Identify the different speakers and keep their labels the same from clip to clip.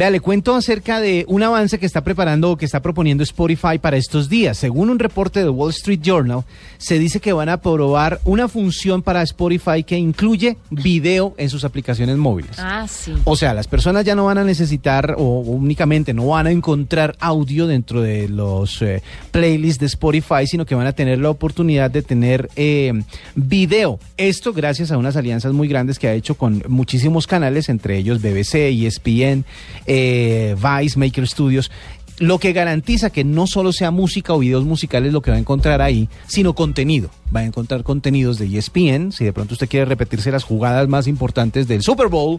Speaker 1: Vea, le cuento acerca de un avance que está preparando o que está proponiendo Spotify para estos días. Según un reporte del Wall Street Journal, se dice que van a probar una función para Spotify que incluye video en sus aplicaciones móviles.
Speaker 2: Ah, sí.
Speaker 1: O sea, las personas ya no van a necesitar o únicamente no van a encontrar audio dentro de los eh, playlists de Spotify, sino que van a tener la oportunidad de tener eh, video. Esto gracias a unas alianzas muy grandes que ha hecho con muchísimos canales, entre ellos BBC, ESPN, eh, Vice, Maker Studios lo que garantiza que no solo sea música o videos musicales lo que va a encontrar ahí, sino contenido. Va a encontrar contenidos de ESPN, si de pronto usted quiere repetirse las jugadas más importantes del Super Bowl,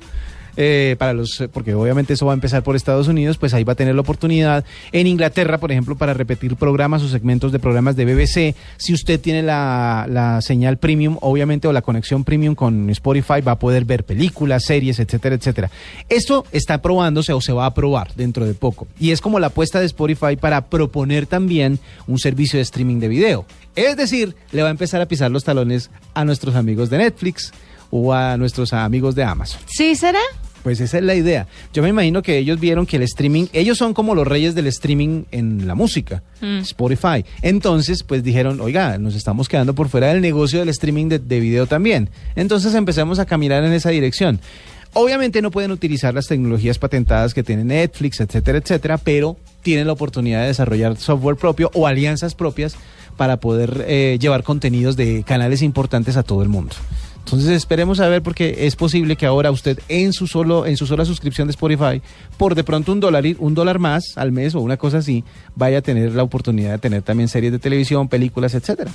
Speaker 1: eh, para los, porque obviamente eso va a empezar por Estados Unidos, pues ahí va a tener la oportunidad. En Inglaterra, por ejemplo, para repetir programas o segmentos de programas de BBC, si usted tiene la, la señal premium, obviamente, o la conexión premium con Spotify, va a poder ver películas, series, etcétera, etcétera. Esto está probándose o se va a probar dentro de poco. Y es como la apuesta de Spotify para proponer también un servicio de streaming de video. Es decir, le va a empezar a pisar los talones a nuestros amigos de Netflix o a nuestros amigos de Amazon.
Speaker 2: ¿Sí será?
Speaker 1: Pues esa es la idea. Yo me imagino que ellos vieron que el streaming, ellos son como los reyes del streaming en la música, Spotify. Entonces, pues dijeron, oiga, nos estamos quedando por fuera del negocio del streaming de, de video también. Entonces empezamos a caminar en esa dirección. Obviamente no pueden utilizar las tecnologías patentadas que tiene Netflix, etcétera, etcétera, pero tienen la oportunidad de desarrollar software propio o alianzas propias para poder eh, llevar contenidos de canales importantes a todo el mundo. Entonces esperemos a ver porque es posible que ahora usted en su solo en su sola suscripción de Spotify por de pronto un dólar un dólar más al mes o una cosa así vaya a tener la oportunidad de tener también series de televisión, películas, etcétera.